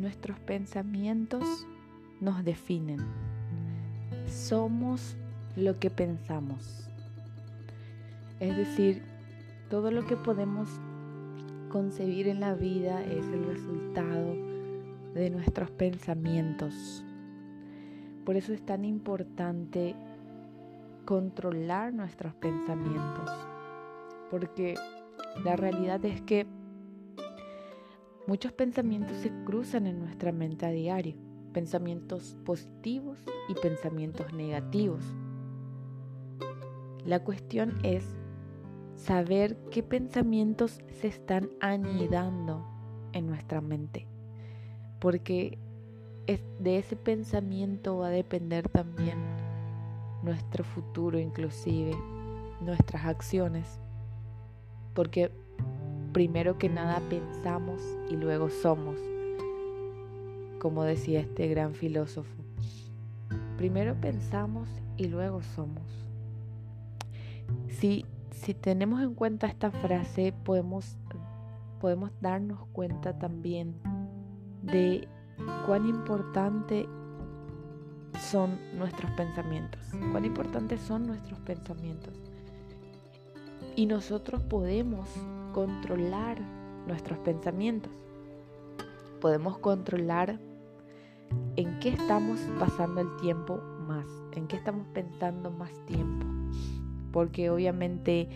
nuestros pensamientos nos definen. Somos lo que pensamos. Es decir, todo lo que podemos concebir en la vida es el resultado de nuestros pensamientos. Por eso es tan importante controlar nuestros pensamientos. Porque la realidad es que muchos pensamientos se cruzan en nuestra mente a diario. Pensamientos positivos y pensamientos negativos. La cuestión es saber qué pensamientos se están anidando en nuestra mente. Porque de ese pensamiento va a depender también nuestro futuro inclusive, nuestras acciones. Porque primero que nada pensamos y luego somos, como decía este gran filósofo. Primero pensamos y luego somos. Si si tenemos en cuenta esta frase, podemos, podemos darnos cuenta también de cuán importante son nuestros pensamientos, cuán importantes son nuestros pensamientos. Y nosotros podemos controlar nuestros pensamientos. Podemos controlar en qué estamos pasando el tiempo más, en qué estamos pensando más tiempo porque obviamente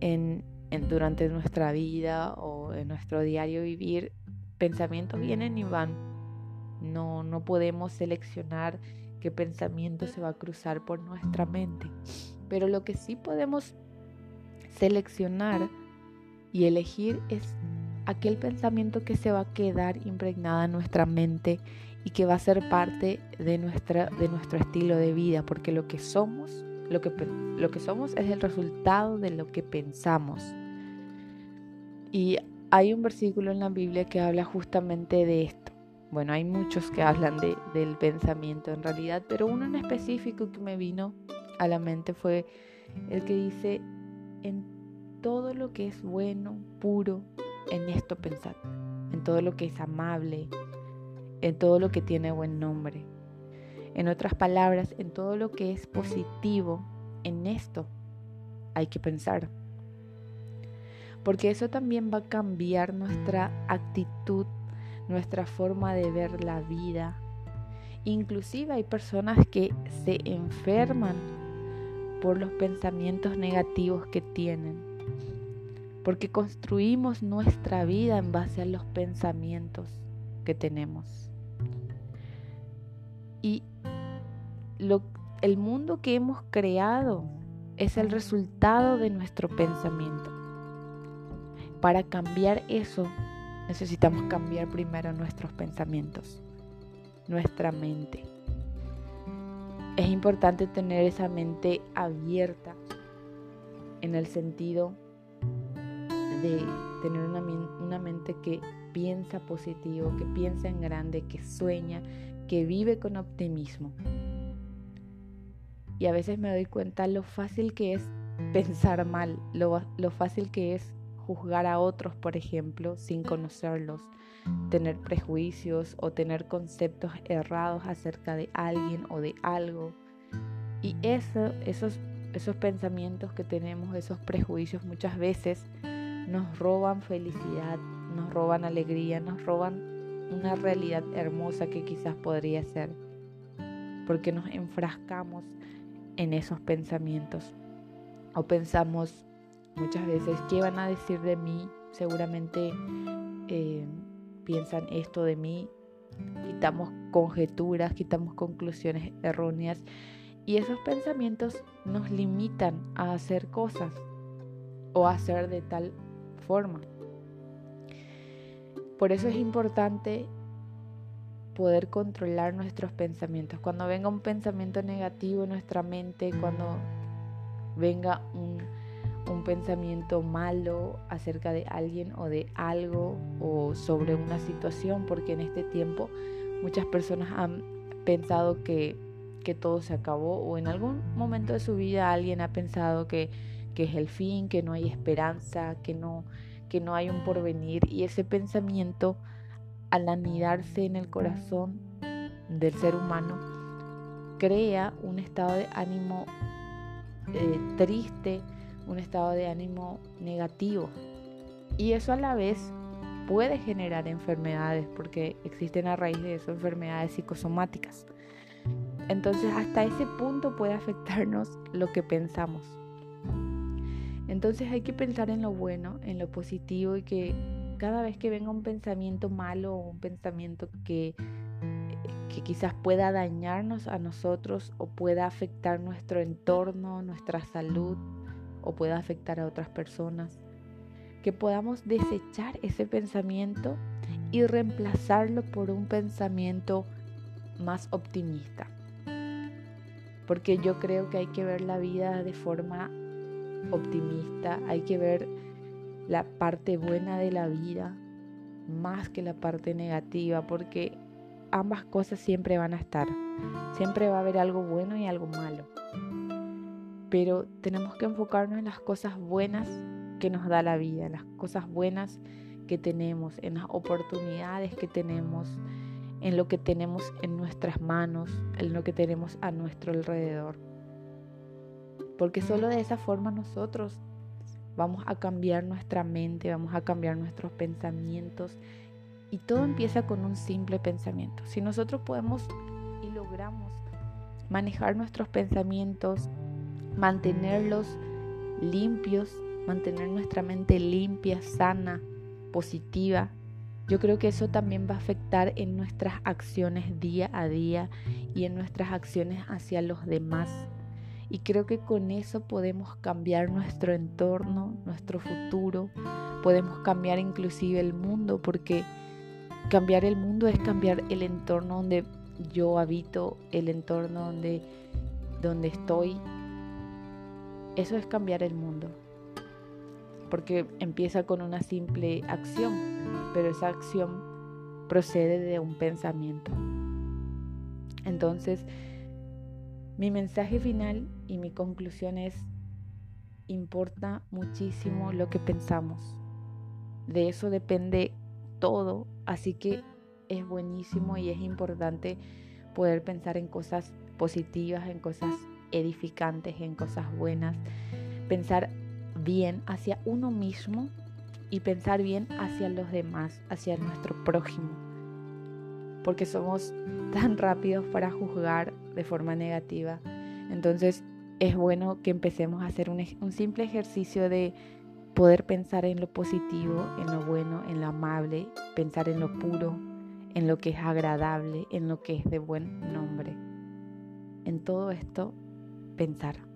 en, durante nuestra vida o en nuestro diario vivir, pensamientos vienen y van. No, no podemos seleccionar qué pensamiento se va a cruzar por nuestra mente. Pero lo que sí podemos seleccionar y elegir es aquel pensamiento que se va a quedar impregnada en nuestra mente y que va a ser parte de, nuestra, de nuestro estilo de vida, porque lo que somos lo que, lo que somos es el resultado de lo que pensamos. Y hay un versículo en la Biblia que habla justamente de esto. Bueno, hay muchos que hablan de, del pensamiento en realidad, pero uno en específico que me vino a la mente fue el que dice, en todo lo que es bueno, puro, en esto pensad, en todo lo que es amable, en todo lo que tiene buen nombre. En otras palabras, en todo lo que es positivo, en esto hay que pensar. Porque eso también va a cambiar nuestra actitud, nuestra forma de ver la vida. Inclusive hay personas que se enferman por los pensamientos negativos que tienen. Porque construimos nuestra vida en base a los pensamientos que tenemos. Y el mundo que hemos creado es el resultado de nuestro pensamiento. Para cambiar eso, necesitamos cambiar primero nuestros pensamientos, nuestra mente. Es importante tener esa mente abierta en el sentido de tener una, una, mente que piensa positivo, que piensa en grande, que sueña, que vive con optimismo. Y a veces me doy cuenta lo fácil que es pensar mal, lo, fácil que es juzgar a otros, por ejemplo, sin conocerlos, tener prejuicios o tener conceptos errados acerca de alguien o de algo. Y eso, esos, esos pensamientos que tenemos, esos prejuicios muchas veces nos roban felicidad, nos roban alegría, nos roban una realidad hermosa que quizás podría ser, porque nos enfrascamos en esos pensamientos. O pensamos muchas veces, ¿qué van a decir de mí? Seguramente eh, piensan esto de mí. Quitamos conjeturas, quitamos conclusiones erróneas. Y esos pensamientos nos limitan a hacer cosas o hacer de tal forma. Por eso es importante poder controlar nuestros pensamientos. Cuando venga un pensamiento negativo en nuestra mente, cuando venga un, pensamiento malo acerca de alguien o de algo o sobre una situación, porque en este tiempo muchas personas han pensado que, que todo se acabó o en algún momento de su vida alguien ha pensado que, que es el fin, que no hay esperanza, que no, que no hay un porvenir y ese pensamiento al anidarse en el corazón del ser humano, crea un estado de ánimo eh, triste, un estado de ánimo negativo. Y eso a la vez puede generar enfermedades, porque existen a raíz de eso enfermedades psicosomáticas. Entonces hasta ese punto puede afectarnos lo que pensamos. Entonces hay que pensar en lo bueno, en lo positivo y que cada vez que venga un pensamiento malo o un pensamiento que, quizás pueda dañarnos a nosotros o pueda afectar nuestro entorno, nuestra salud o pueda afectar a otras personas, que podamos desechar ese pensamiento y reemplazarlo por un pensamiento más optimista. Porque yo creo que hay que ver la vida de forma optimista, hay que ver la parte buena de la vida más que la parte negativa, porque ambas cosas siempre van a estar. Siempre va a haber algo bueno y algo malo. Pero tenemos que enfocarnos en las cosas buenas que nos da la vida, en las cosas buenas que tenemos, en las oportunidades que tenemos, en lo que tenemos en nuestras manos, en lo que tenemos a nuestro alrededor. Porque solo de esa forma nosotros vamos a cambiar nuestra mente, vamos a cambiar nuestros pensamientos. Y todo empieza con un simple pensamiento. Si nosotros podemos y logramos manejar nuestros pensamientos, mantenerlos limpios, mantener nuestra mente limpia, sana, positiva, yo creo que eso también va a afectar en nuestras acciones día a día y en nuestras acciones hacia los demás. Y creo que con eso podemos cambiar nuestro entorno, nuestro futuro, podemos cambiar inclusive el mundo, porque cambiar el mundo es cambiar el entorno donde yo habito, el entorno donde, donde estoy. Eso es cambiar el mundo, porque empieza con una simple acción, pero esa acción procede de un pensamiento. Entonces, mi mensaje final y mi conclusión es, importa muchísimo lo que pensamos. De eso depende todo, así que es buenísimo y es importante poder pensar en cosas positivas, en cosas edificantes, en cosas buenas, pensar bien hacia uno mismo y pensar bien hacia los demás, hacia nuestro prójimo, porque somos tan rápidos para juzgar de forma negativa. Entonces es bueno que empecemos a hacer un, simple ejercicio de poder pensar en lo positivo, en lo bueno, en lo amable, pensar en lo puro, en lo que es agradable, en lo que es de buen nombre. En todo esto, pensar.